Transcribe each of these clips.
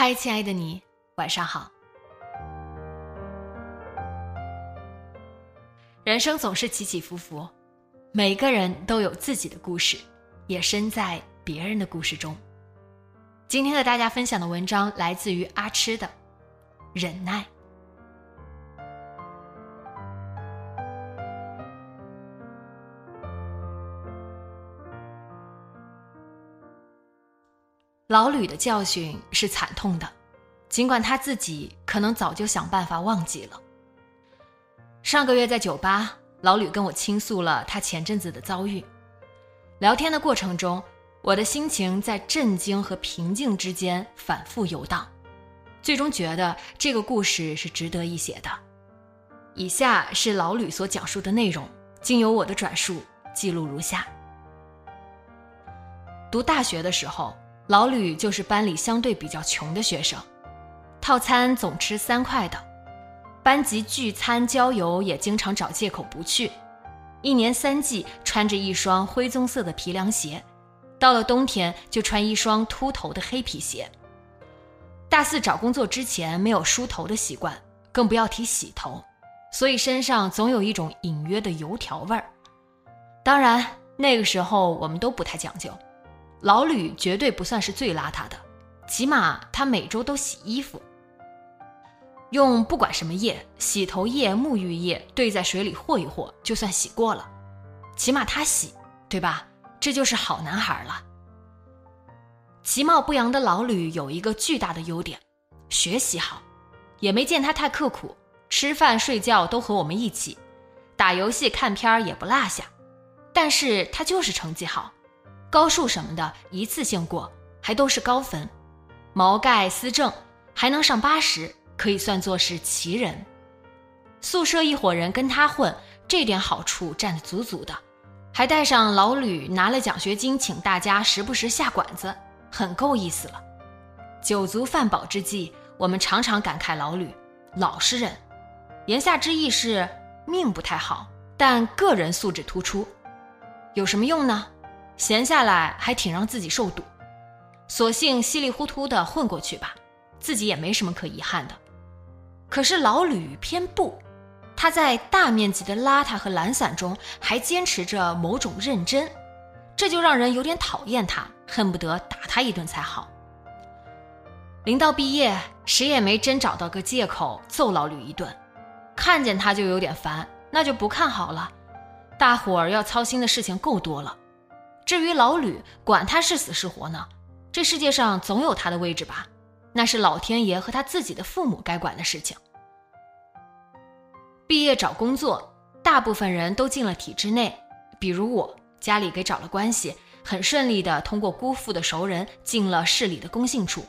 嗨，亲爱的你，晚上好。人生总是起起伏伏，每个人都有自己的故事，也身在别人的故事中。今天和大家分享的文章来自于阿痴的《忍耐》。老吕的教训是惨痛的，尽管他自己可能早就想办法忘记了。上个月在酒吧，老吕跟我倾诉了他前阵子的遭遇。聊天的过程中，我的心情在震惊和平静之间反复游荡，最终觉得这个故事是值得一写的。以下是老吕所讲述的内容，经由我的转述记录如下：读大学的时候。老吕就是班里相对比较穷的学生，套餐总吃三块的，班级聚餐郊游也经常找借口不去，一年三季穿着一双灰棕色的皮凉鞋，到了冬天就穿一双秃头的黑皮鞋。大四找工作之前没有梳头的习惯，更不要提洗头，所以身上总有一种隐约的油条味儿。当然那个时候我们都不太讲究。老吕绝对不算是最邋遢的，起码他每周都洗衣服，用不管什么液，洗头液、沐浴液兑在水里和一和，就算洗过了。起码他洗，对吧？这就是好男孩了。其貌不扬的老吕有一个巨大的优点，学习好，也没见他太刻苦，吃饭睡觉都和我们一起，打游戏看片也不落下，但是他就是成绩好。高数什么的，一次性过，还都是高分，毛概、思政还能上八十，可以算作是奇人。宿舍一伙人跟他混，这点好处占得足足的，还带上老吕拿了奖学金，请大家时不时下馆子，很够意思了。酒足饭饱之际，我们常常感慨老吕老实人，言下之意是命不太好，但个人素质突出，有什么用呢？闲下来还挺让自己受堵，索性稀里糊涂的混过去吧，自己也没什么可遗憾的。可是老吕偏不，他在大面积的邋遢和懒散中还坚持着某种认真，这就让人有点讨厌他，恨不得打他一顿才好。临到毕业，谁也没真找到个借口揍老吕一顿，看见他就有点烦，那就不看好了。大伙儿要操心的事情够多了。至于老吕，管他是死是活呢，这世界上总有他的位置吧，那是老天爷和他自己的父母该管的事情。毕业找工作，大部分人都进了体制内，比如我，家里给找了关系，很顺利的通过姑父的熟人进了市里的工信处，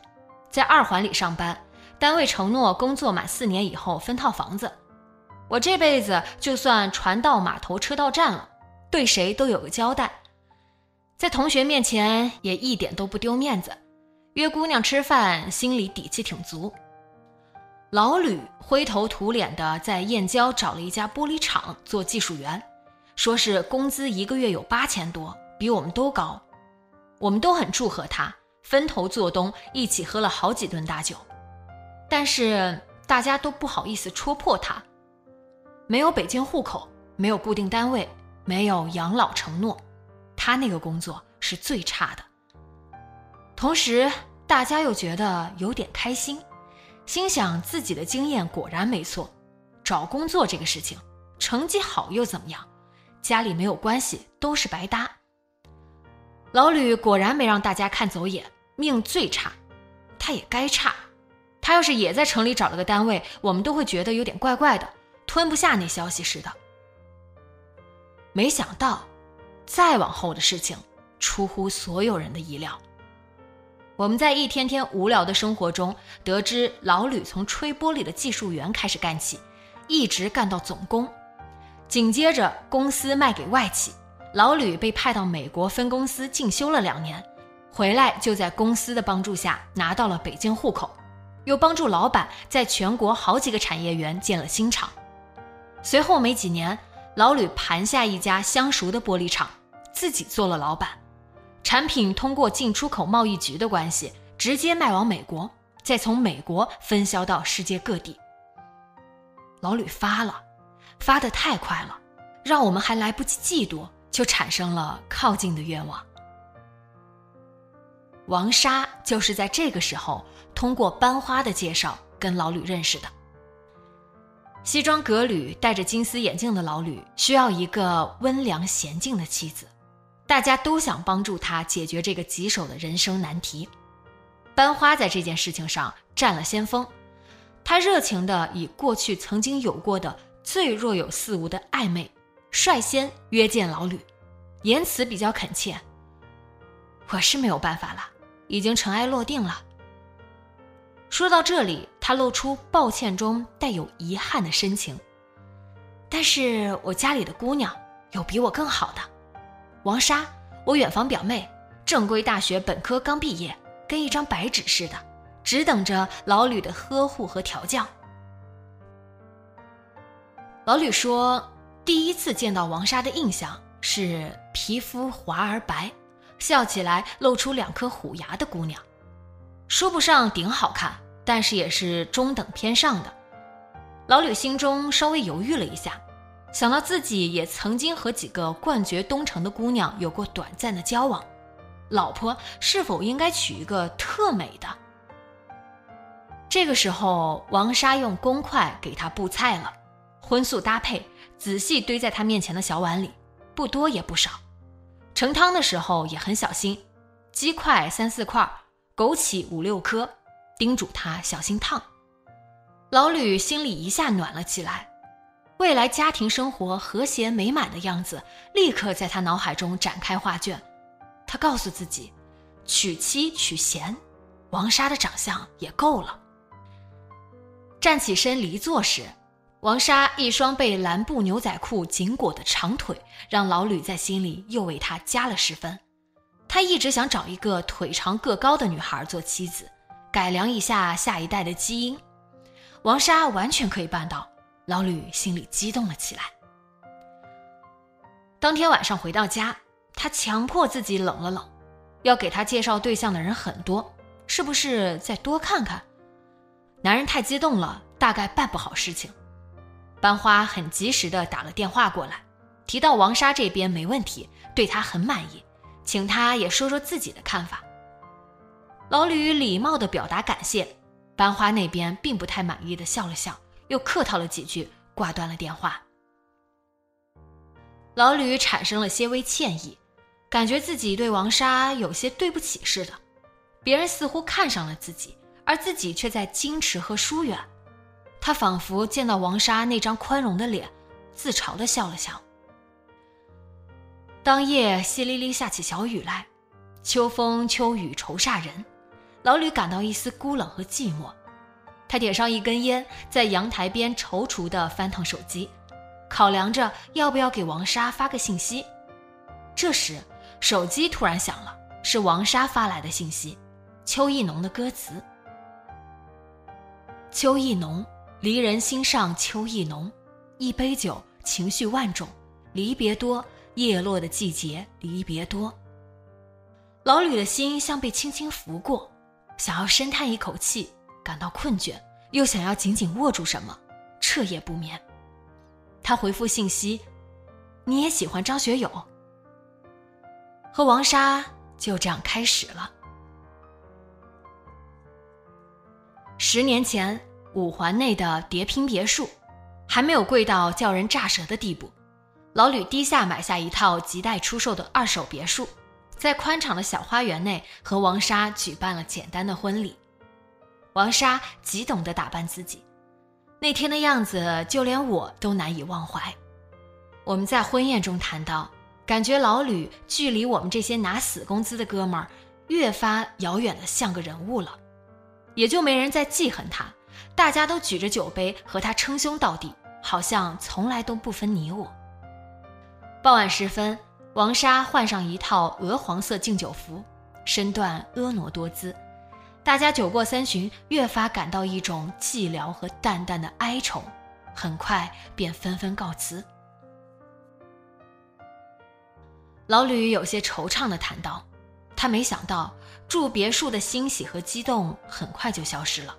在二环里上班，单位承诺工作满四年以后分套房子，我这辈子就算船到码头车到站了，对谁都有个交代。在同学面前也一点都不丢面子，约姑娘吃饭，心里底气挺足。老吕灰头土脸的在燕郊找了一家玻璃厂做技术员，说是工资一个月有八千多，比我们都高。我们都很祝贺他，分头做东，一起喝了好几顿大酒。但是大家都不好意思戳破他，没有北京户口，没有固定单位，没有养老承诺。他那个工作是最差的，同时大家又觉得有点开心，心想自己的经验果然没错，找工作这个事情，成绩好又怎么样？家里没有关系都是白搭。老吕果然没让大家看走眼，命最差，他也该差。他要是也在城里找了个单位，我们都会觉得有点怪怪的，吞不下那消息似的。没想到，再往后的事情出乎所有人的意料。我们在一天天无聊的生活中，得知老吕从吹玻璃的技术员开始干起，一直干到总工，紧接着公司卖给外企，老吕被派到美国分公司进修了两年，回来就在公司的帮助下拿到了北京户口，又帮助老板在全国好几个产业园建了新厂。随后没几年，老吕盘下一家相熟的玻璃厂，自己做了老板。产品通过进出口贸易局的关系，直接卖往美国，再从美国分销到世界各地。老吕发了，发的太快了，让我们还来不及嫉妒，就产生了靠近的愿望。王莎就是在这个时候通过班花的介绍跟老吕认识的。西装革履、戴着金丝眼镜的老吕，需要一个温良娴静的妻子。大家都想帮助他解决这个棘手的人生难题，班花在这件事情上占了先锋。他热情地以过去曾经有过的最若有似无的暧昧，率先约见老吕，言辞比较恳切。我是没有办法了，已经尘埃落定了。说到这里，他露出抱歉中带有遗憾的深情。但是我家里的姑娘有比我更好的。王莎，我远房表妹，正规大学本科刚毕业，跟一张白纸似的，只等着老吕的呵护和调教。老吕说，第一次见到王莎的印象是皮肤滑而白，笑起来露出两颗虎牙的姑娘，说不上顶好看，但是也是中等偏上的。老吕心中稍微犹豫了一下。想到自己也曾经和几个冠绝东城的姑娘有过短暂的交往，老婆是否应该娶一个特美的？这个时候，王莎用公筷给他布菜了，荤素搭配，仔细堆在他面前的小碗里，不多也不少。盛汤的时候也很小心，鸡块三四块，枸杞五六颗，叮嘱他小心烫。老吕心里一下暖了起来。未来家庭生活和谐美满的样子，立刻在他脑海中展开画卷。他告诉自己，娶妻娶贤，王莎的长相也够了。站起身离座时，王莎一双被蓝布牛仔裤紧裹的长腿，让老吕在心里又为她加了十分。他一直想找一个腿长个高的女孩做妻子，改良一下下一代的基因。王莎完全可以办到。老吕心里激动了起来。当天晚上回到家，他强迫自己冷了冷，要给他介绍对象的人很多，是不是再多看看？男人太激动了，大概办不好事情。班花很及时的打了电话过来，提到王莎这边没问题，对他很满意，请他也说说自己的看法。老吕礼貌的表达感谢，班花那边并不太满意的笑了笑。又客套了几句，挂断了电话。老吕产生了些微歉意，感觉自己对王莎有些对不起似的。别人似乎看上了自己，而自己却在矜持和疏远。他仿佛见到王莎那张宽容的脸，自嘲的笑了笑。当夜淅沥沥下起小雨来，秋风秋雨愁煞人，老吕感到一丝孤冷和寂寞。他点上一根烟，在阳台边踌躇地翻腾手机，考量着要不要给王莎发个信息。这时，手机突然响了，是王莎发来的信息，邱意浓的歌词：“秋意浓，离人心上秋意浓，一杯酒，情绪万种，离别多，叶落的季节，离别多。”老吕的心像被轻轻拂过，想要深叹一口气。感到困倦，又想要紧紧握住什么，彻夜不眠。他回复信息：“你也喜欢张学友？”和王莎就这样开始了。十年前，五环内的叠拼别墅，还没有贵到叫人咋舌的地步。老吕低价买下一套亟待出售的二手别墅，在宽敞的小花园内和王莎举办了简单的婚礼。王莎极懂得打扮自己，那天的样子就连我都难以忘怀。我们在婚宴中谈到，感觉老吕距离我们这些拿死工资的哥们儿越发遥远的像个人物了，也就没人再记恨他，大家都举着酒杯和他称兄道弟，好像从来都不分你我。傍晚时分，王莎换上一套鹅黄色敬酒服，身段婀娜多姿。大家酒过三巡，越发感到一种寂寥和淡淡的哀愁，很快便纷纷告辞。老吕有些惆怅地谈道：“他没想到住别墅的欣喜和激动很快就消失了。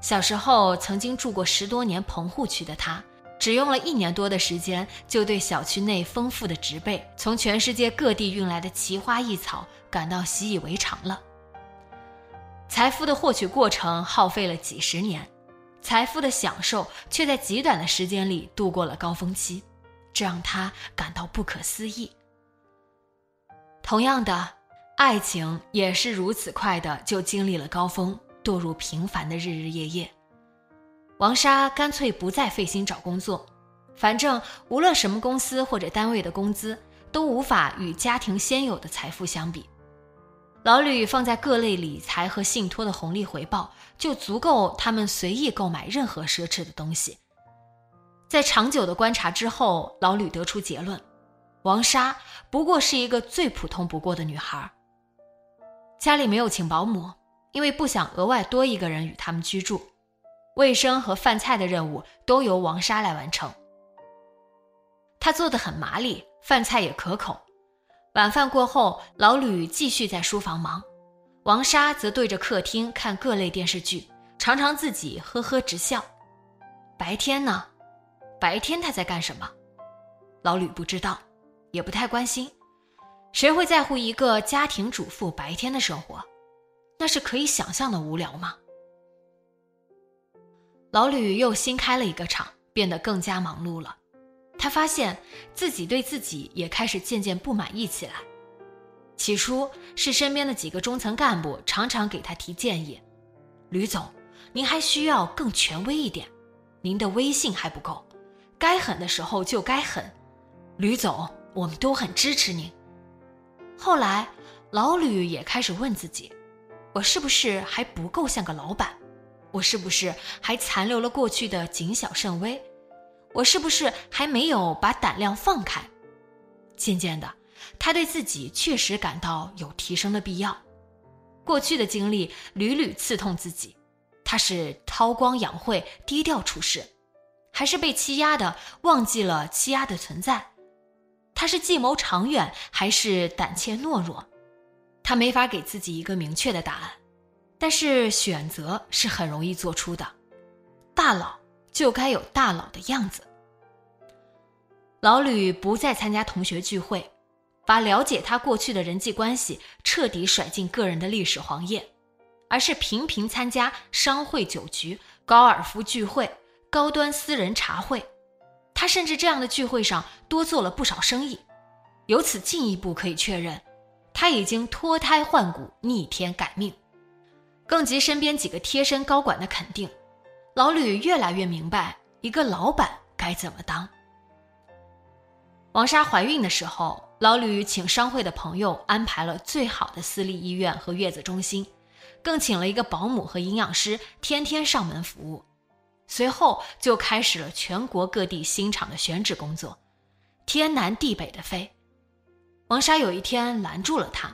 小时候曾经住过十多年棚户区的他。”只用了一年多的时间，就对小区内丰富的植被、从全世界各地运来的奇花异草感到习以为常了。财富的获取过程耗费了几十年，财富的享受却在极短的时间里度过了高峰期，这让他感到不可思议。同样的，爱情也是如此快的就经历了高峰，堕入平凡的日日夜夜。王莎干脆不再费心找工作，反正无论什么公司或者单位的工资都无法与家庭先有的财富相比。老吕放在各类理财和信托的红利回报就足够他们随意购买任何奢侈的东西。在长久的观察之后，老吕得出结论：王莎不过是一个最普通不过的女孩。家里没有请保姆，因为不想额外多一个人与他们居住。卫生和饭菜的任务都由王莎来完成。她做的很麻利，饭菜也可口。晚饭过后，老吕继续在书房忙，王莎则对着客厅看各类电视剧，常常自己呵呵直笑。白天呢？白天他在干什么？老吕不知道，也不太关心。谁会在乎一个家庭主妇白天的生活？那是可以想象的无聊吗？老吕又新开了一个厂，变得更加忙碌了。他发现自己对自己也开始渐渐不满意起来。起初是身边的几个中层干部常常给他提建议：“吕总，您还需要更权威一点，您的威信还不够，该狠的时候就该狠。”吕总，我们都很支持您。后来，老吕也开始问自己：“我是不是还不够像个老板？”我是不是还残留了过去的谨小慎微？我是不是还没有把胆量放开？渐渐的，他对自己确实感到有提升的必要。过去的经历屡屡刺痛自己，他是韬光养晦、低调处事，还是被欺压的忘记了欺压的存在？他是计谋长远，还是胆怯懦弱？他没法给自己一个明确的答案。但是选择是很容易做出的，大佬就该有大佬的样子。老吕不再参加同学聚会，把了解他过去的人际关系彻底甩进个人的历史黄页，而是频频参加商会酒局、高尔夫聚会、高端私人茶会。他甚至这样的聚会上多做了不少生意，由此进一步可以确认，他已经脱胎换骨、逆天改命。更及身边几个贴身高管的肯定，老吕越来越明白一个老板该怎么当。王莎怀孕的时候，老吕请商会的朋友安排了最好的私立医院和月子中心，更请了一个保姆和营养师天天上门服务。随后就开始了全国各地新厂的选址工作，天南地北的飞。王莎有一天拦住了他，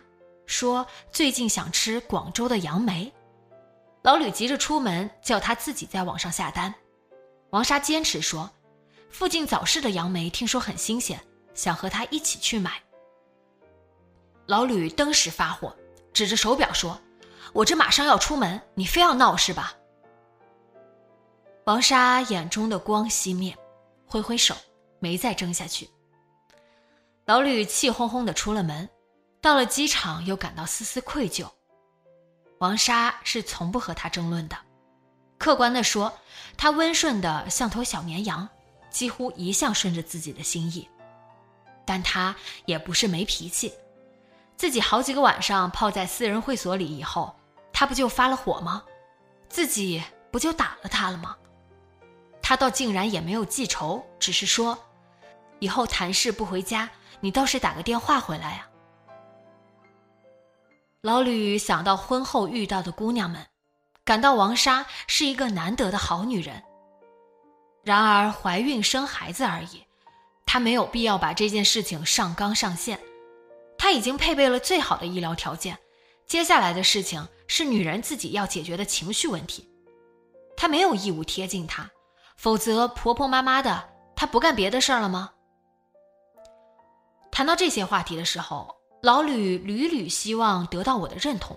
说最近想吃广州的杨梅。老吕急着出门，叫他自己在网上下单。王莎坚持说：“附近早市的杨梅听说很新鲜，想和他一起去买。”老吕登时发火，指着手表说：“我这马上要出门，你非要闹是吧？”王莎眼中的光熄灭，挥挥手，没再争下去。老吕气哄哄的出了门，到了机场又感到丝丝愧疚。王莎是从不和他争论的，客观的说，他温顺的像头小绵羊，几乎一向顺着自己的心意。但他也不是没脾气，自己好几个晚上泡在私人会所里以后，他不就发了火吗？自己不就打了他了吗？他倒竟然也没有记仇，只是说，以后谈事不回家，你倒是打个电话回来呀。老吕想到婚后遇到的姑娘们，感到王莎是一个难得的好女人。然而怀孕生孩子而已。他没有必要把这件事情上纲上线，他已经配备了最好的医疗条件，接下来的事情是女人自己要解决的情绪问题，他没有义务贴近她，否则婆婆妈妈的，他不干别的事儿了吗？谈到这些话题的时候，老吕屡屡希望得到我的认同，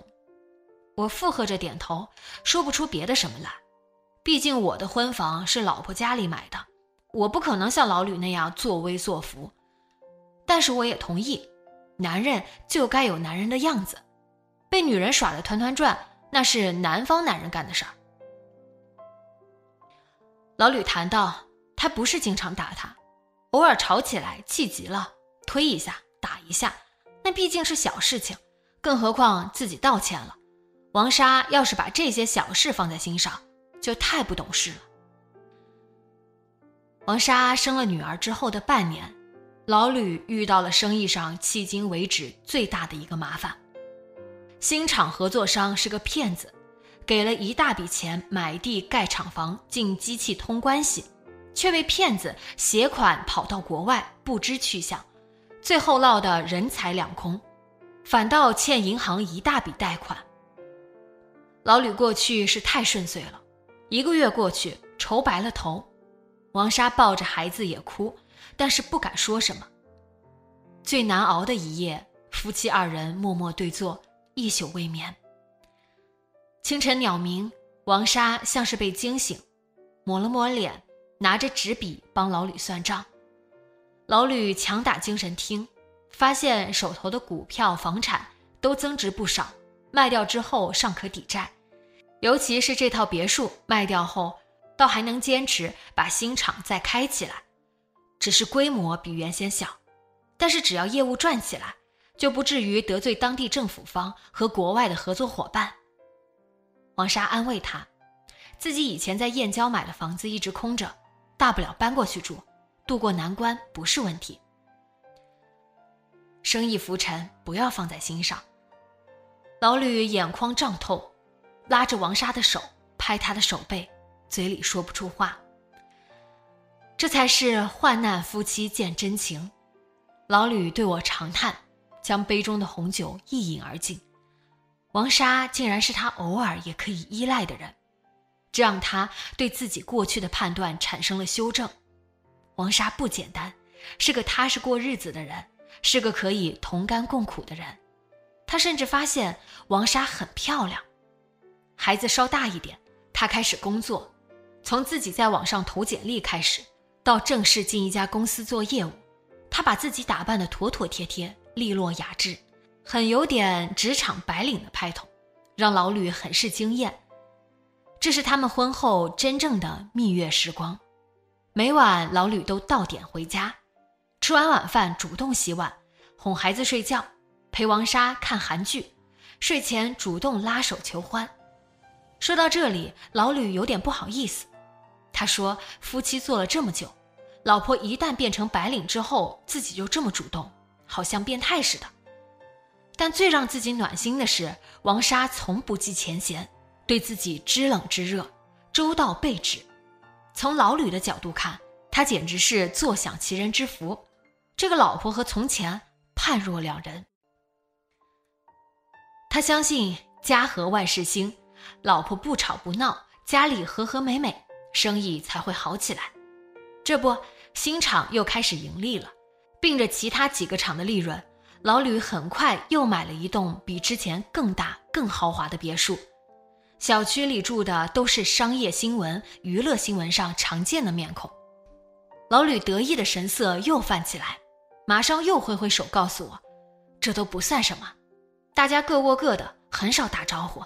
我附和着点头，说不出别的什么来，毕竟我的婚房是老婆家里买的。我不可能像老吕那样作威作福，但是我也同意，男人就该有男人的样子，被女人耍的团团转，那是南方男人干的事儿。老吕谈到，他不是经常打他，偶尔吵起来，气急了，推一下，打一下，那毕竟是小事情，更何况自己道歉了。王莎要是把这些小事放在心上，就太不懂事了。王莎生了女儿之后的半年，老吕遇到了生意上迄今为止最大的一个麻烦。新厂合作商是个骗子，给了一大笔钱买地盖厂房进机器通关系，却被骗子携款跑到国外不知去向，最后落得人财两空，反倒欠银行一大笔贷款。老吕过去是太顺遂了，一个月过去愁白了头。王莎抱着孩子也哭，但是不敢说什么。最难熬的一夜，夫妻二人默默对坐，一宿未眠。清晨鸟鸣，王莎像是被惊醒，抹了抹脸，拿着纸笔帮老吕算账。老吕强打精神听，发现手头的股票、房产都增值不少，卖掉之后尚可抵债，尤其是这套别墅卖掉后。倒还能坚持把新厂再开起来，只是规模比原先小，但是只要业务转起来，就不至于得罪当地政府方和国外的合作伙伴。王莎安慰他，自己以前在燕郊买的房子一直空着，大不了搬过去住，渡过难关不是问题。生意浮沉，不要放在心上。老吕眼眶胀透，拉着王莎的手，拍她的手背。嘴里说不出话，这才是患难夫妻见真情。老吕对我长叹，将杯中的红酒一饮而尽。王莎竟然是他偶尔也可以依赖的人，这让他对自己过去的判断产生了修正。王莎不简单，是个踏实过日子的人，是个可以同甘共苦的人。他甚至发现王莎很漂亮。孩子稍大一点，他开始工作。从自己在网上投简历开始，到正式进一家公司做业务，他把自己打扮得妥妥帖帖、利落雅致，很有点职场白领的派头，让老吕很是惊艳。这是他们婚后真正的蜜月时光，每晚老吕都到点回家，吃完晚饭主动洗碗，哄孩子睡觉，陪王莎看韩剧，睡前主动拉手求欢。说到这里，老吕有点不好意思。他说：“夫妻做了这么久，老婆一旦变成白领之后，自己就这么主动，好像变态似的。但最让自己暖心的是，王莎从不计前嫌，对自己知冷知热，周到备至。从老吕的角度看，他简直是坐享其人之福。这个老婆和从前判若两人。他相信家和万事兴，老婆不吵不闹，家里和和美美。”生意才会好起来。这不，新厂又开始盈利了，并着其他几个厂的利润，老吕很快又买了一栋比之前更大、更豪华的别墅。小区里住的都是商业新闻、娱乐新闻上常见的面孔。老吕得意的神色又泛起来，马上又挥挥手告诉我：“这都不算什么，大家各过各的，很少打招呼。”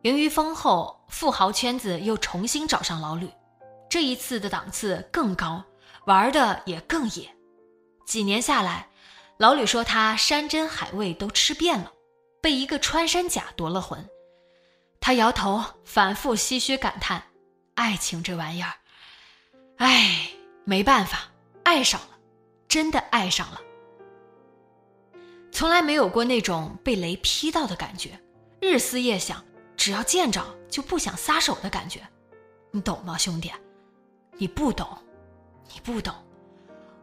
盈余丰后，富豪圈子又重新找上老吕，这一次的档次更高，玩的也更野。几年下来，老吕说他山珍海味都吃遍了，被一个穿山甲夺了魂。他摇头，反复唏嘘感叹：“爱情这玩意儿，哎，没办法，爱上了，真的爱上了。从来没有过那种被雷劈到的感觉，日思夜想，只要见着就不想撒手的感觉。你懂吗，兄弟？你不懂，你不懂，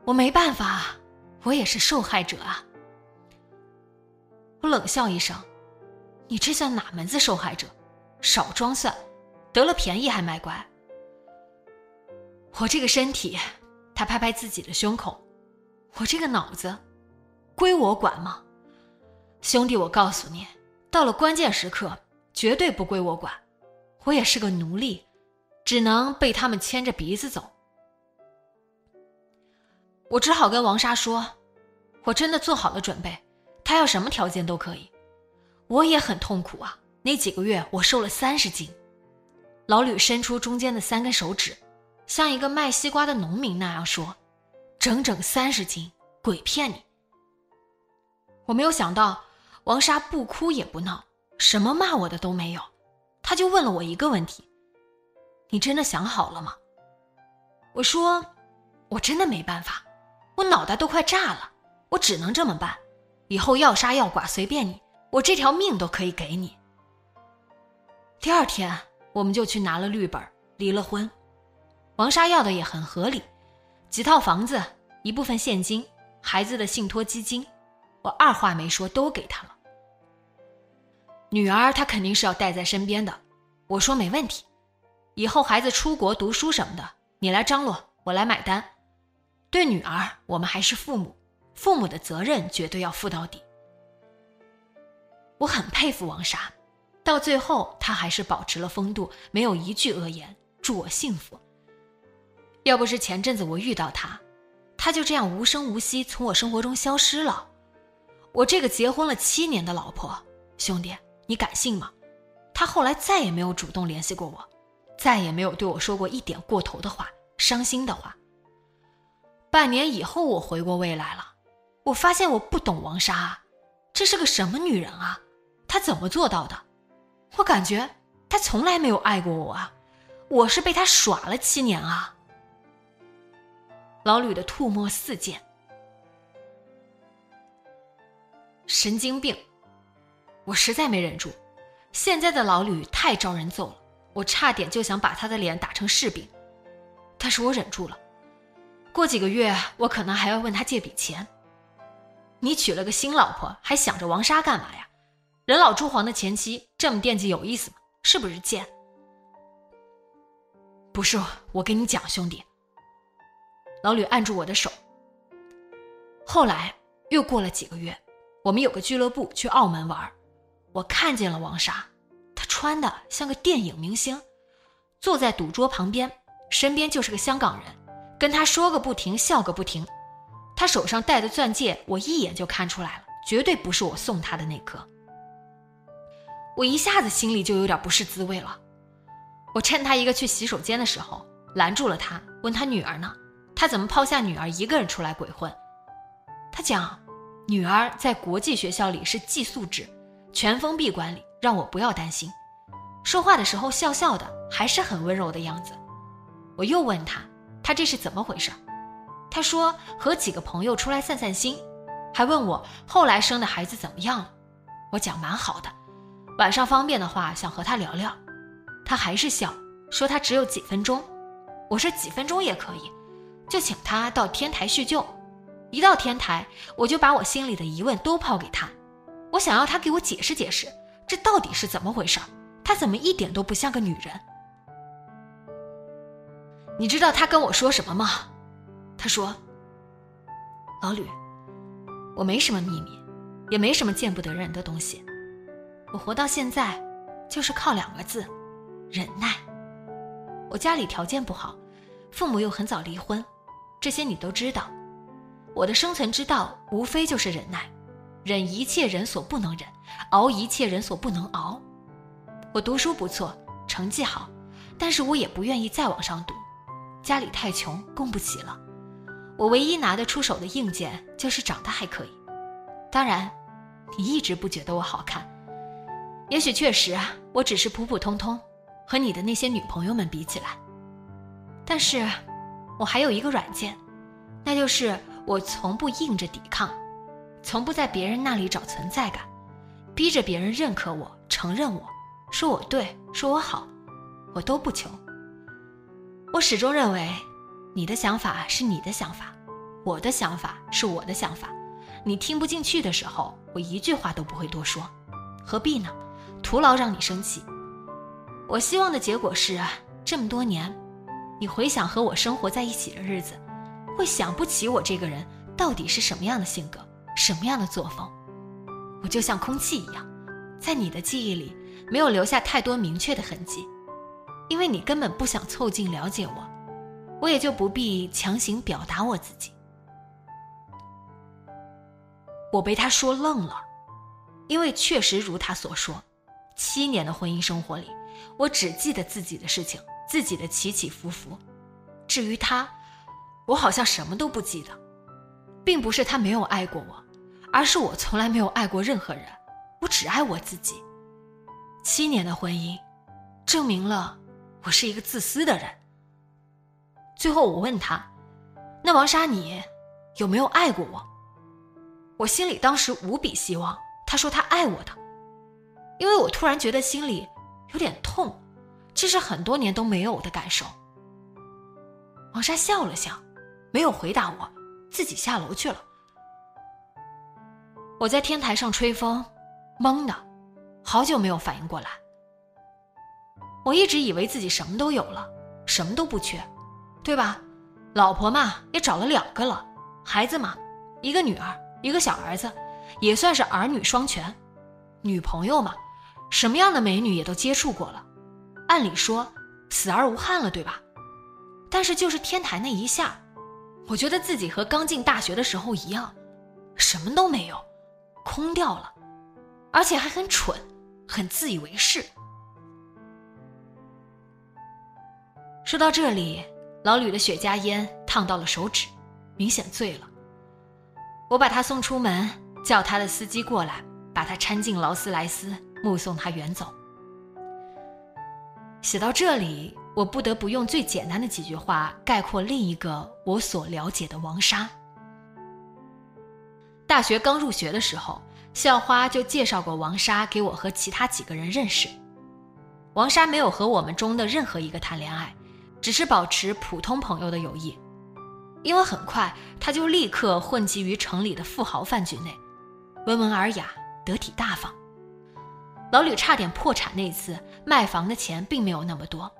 我没办法，我也是受害者啊。”我冷笑一声：“你这算哪门子受害者？”少装蒜，得了便宜还卖乖。我这个身体，他拍拍自己的胸口，我这个脑子，归我管吗？兄弟，我告诉你，到了关键时刻，绝对不归我管。我也是个奴隶，只能被他们牵着鼻子走。我只好跟王莎说，我真的做好了准备，他要什么条件都可以。我也很痛苦啊。那几个月，我瘦了三十斤。老吕伸出中间的三根手指，像一个卖西瓜的农民那样说：“整整三十斤，鬼骗你！”我没有想到，王莎不哭也不闹，什么骂我的都没有，他就问了我一个问题：“你真的想好了吗？”我说：“我真的没办法，我脑袋都快炸了，我只能这么办。以后要杀要剐随便你，我这条命都可以给你。”第二天，我们就去拿了绿本，离了婚。王莎要的也很合理，几套房子，一部分现金，孩子的信托基金，我二话没说都给他了。女儿她肯定是要带在身边的，我说没问题，以后孩子出国读书什么的，你来张罗，我来买单。对女儿，我们还是父母，父母的责任绝对要负到底。我很佩服王莎。到最后，他还是保持了风度，没有一句恶言，祝我幸福。要不是前阵子我遇到他，他就这样无声无息从我生活中消失了。我这个结婚了七年的老婆，兄弟，你敢信吗？他后来再也没有主动联系过我，再也没有对我说过一点过头的话、伤心的话。半年以后，我回过味来了，我发现我不懂王莎，这是个什么女人啊？她怎么做到的？我感觉她从来没有爱过我啊！我是被她耍了七年啊！老吕的吐沫四溅，神经病！我实在没忍住，现在的老吕太招人揍了，我差点就想把他的脸打成柿饼，但是我忍住了。过几个月，我可能还要问他借笔钱。你娶了个新老婆，还想着王莎干嘛呀？人老珠黄的前妻这么惦记有意思吗？是不是贱？不是，我跟你讲，兄弟。老吕按住我的手。后来又过了几个月，我们有个俱乐部去澳门玩，我看见了王莎，她穿的像个电影明星，坐在赌桌旁边，身边就是个香港人，跟她说个不停，笑个不停。他手上戴的钻戒，我一眼就看出来了，绝对不是我送他的那颗。我一下子心里就有点不是滋味了。我趁他一个去洗手间的时候拦住了他，问他女儿呢？他怎么抛下女儿一个人出来鬼混？他讲，女儿在国际学校里是寄宿制，全封闭管理，让我不要担心。说话的时候笑笑的，还是很温柔的样子。我又问他，他这是怎么回事？他说和几个朋友出来散散心，还问我后来生的孩子怎么样了。我讲蛮好的。晚上方便的话，想和他聊聊，他还是笑，说他只有几分钟。我说几分钟也可以，就请他到天台叙旧。一到天台，我就把我心里的疑问都抛给他，我想要他给我解释解释，这到底是怎么回事？他怎么一点都不像个女人？你知道他跟我说什么吗？他说：“老吕，我没什么秘密，也没什么见不得人的东西。”我活到现在，就是靠两个字：忍耐。我家里条件不好，父母又很早离婚，这些你都知道。我的生存之道无非就是忍耐，忍一切人所不能忍，熬一切人所不能熬。我读书不错，成绩好，但是我也不愿意再往上读，家里太穷，供不起了。我唯一拿得出手的硬件就是长得还可以。当然，你一直不觉得我好看。也许确实啊，我只是普普通通，和你的那些女朋友们比起来。但是，我还有一个软件，那就是我从不硬着抵抗，从不在别人那里找存在感，逼着别人认可我、承认我，说我对，说我好，我都不求。我始终认为，你的想法是你的想法，我的想法是我的想法。你听不进去的时候，我一句话都不会多说，何必呢？徒劳让你生气。我希望的结果是，这么多年，你回想和我生活在一起的日子，会想不起我这个人到底是什么样的性格，什么样的作风。我就像空气一样，在你的记忆里没有留下太多明确的痕迹，因为你根本不想凑近了解我，我也就不必强行表达我自己。我被他说愣了，因为确实如他所说。七年的婚姻生活里，我只记得自己的事情，自己的起起伏伏。至于他，我好像什么都不记得。并不是他没有爱过我，而是我从来没有爱过任何人，我只爱我自己。七年的婚姻，证明了我是一个自私的人。最后我问他：“那王莎，你有没有爱过我？”我心里当时无比希望他说他爱我的。因为我突然觉得心里有点痛，这是很多年都没有的感受。王莎笑了笑，没有回答我，自己下楼去了。我在天台上吹风，懵的，好久没有反应过来。我一直以为自己什么都有了，什么都不缺，对吧？老婆嘛，也找了两个了，孩子嘛，一个女儿，一个小儿子，也算是儿女双全。女朋友嘛。什么样的美女也都接触过了，按理说死而无憾了，对吧？但是就是天台那一下，我觉得自己和刚进大学的时候一样，什么都没有，空掉了，而且还很蠢，很自以为是。说到这里，老吕的雪茄烟烫到了手指，明显醉了。我把他送出门，叫他的司机过来，把他搀进劳斯莱斯。目送他远走。写到这里，我不得不用最简单的几句话概括另一个我所了解的王莎。大学刚入学的时候，校花就介绍过王莎给我和其他几个人认识。王莎没有和我们中的任何一个谈恋爱，只是保持普通朋友的友谊。因为很快，他就立刻混迹于城里的富豪饭局内，温文尔雅，得体大方。老吕差点破产那次，卖房的钱并没有那么多，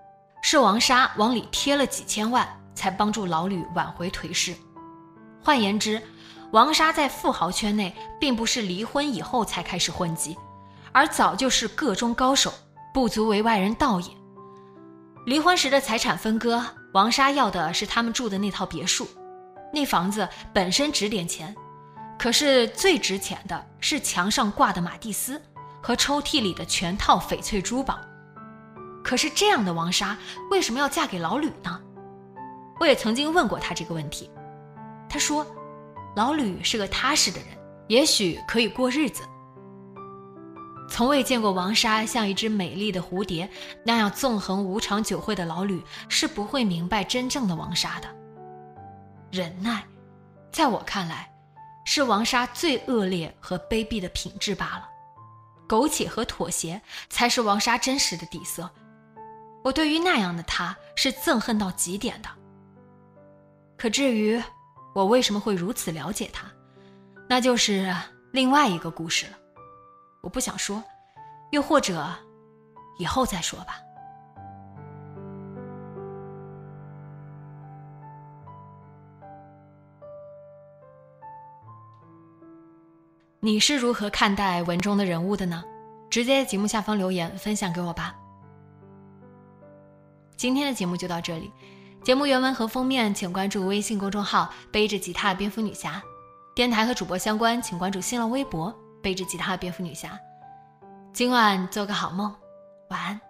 是王莎往里贴了几千万，才帮助老吕挽回颓势。换言之，王莎在富豪圈内并不是离婚以后才开始混迹，而早就是个中高手，不足为外人道也。离婚时的财产分割，王莎要的是他们住的那套别墅，那房子本身值点钱，可是最值钱的是墙上挂的马蒂斯。和抽屉里的全套翡翠珠宝，可是这样的王莎为什么要嫁给老吕呢？我也曾经问过他这个问题，他说，老吕是个踏实的人，也许可以过日子。从未见过王莎像一只美丽的蝴蝶那样纵横无常酒会的老吕是不会明白真正的王莎的。忍耐，在我看来，是王莎最恶劣和卑鄙的品质罢了。苟且和妥协才是王莎真实的底色。我对于那样的他是憎恨到极点的。可至于我为什么会如此了解他，那就是另外一个故事了。我不想说，又或者以后再说吧。你是如何看待文中的人物的呢？直接在节目下方留言分享给我吧。今天的节目就到这里，节目原文和封面请关注微信公众号“背着吉他的蝙蝠女侠”，电台和主播相关请关注新浪微博“背着吉他的蝙蝠女侠”。今晚做个好梦，晚安。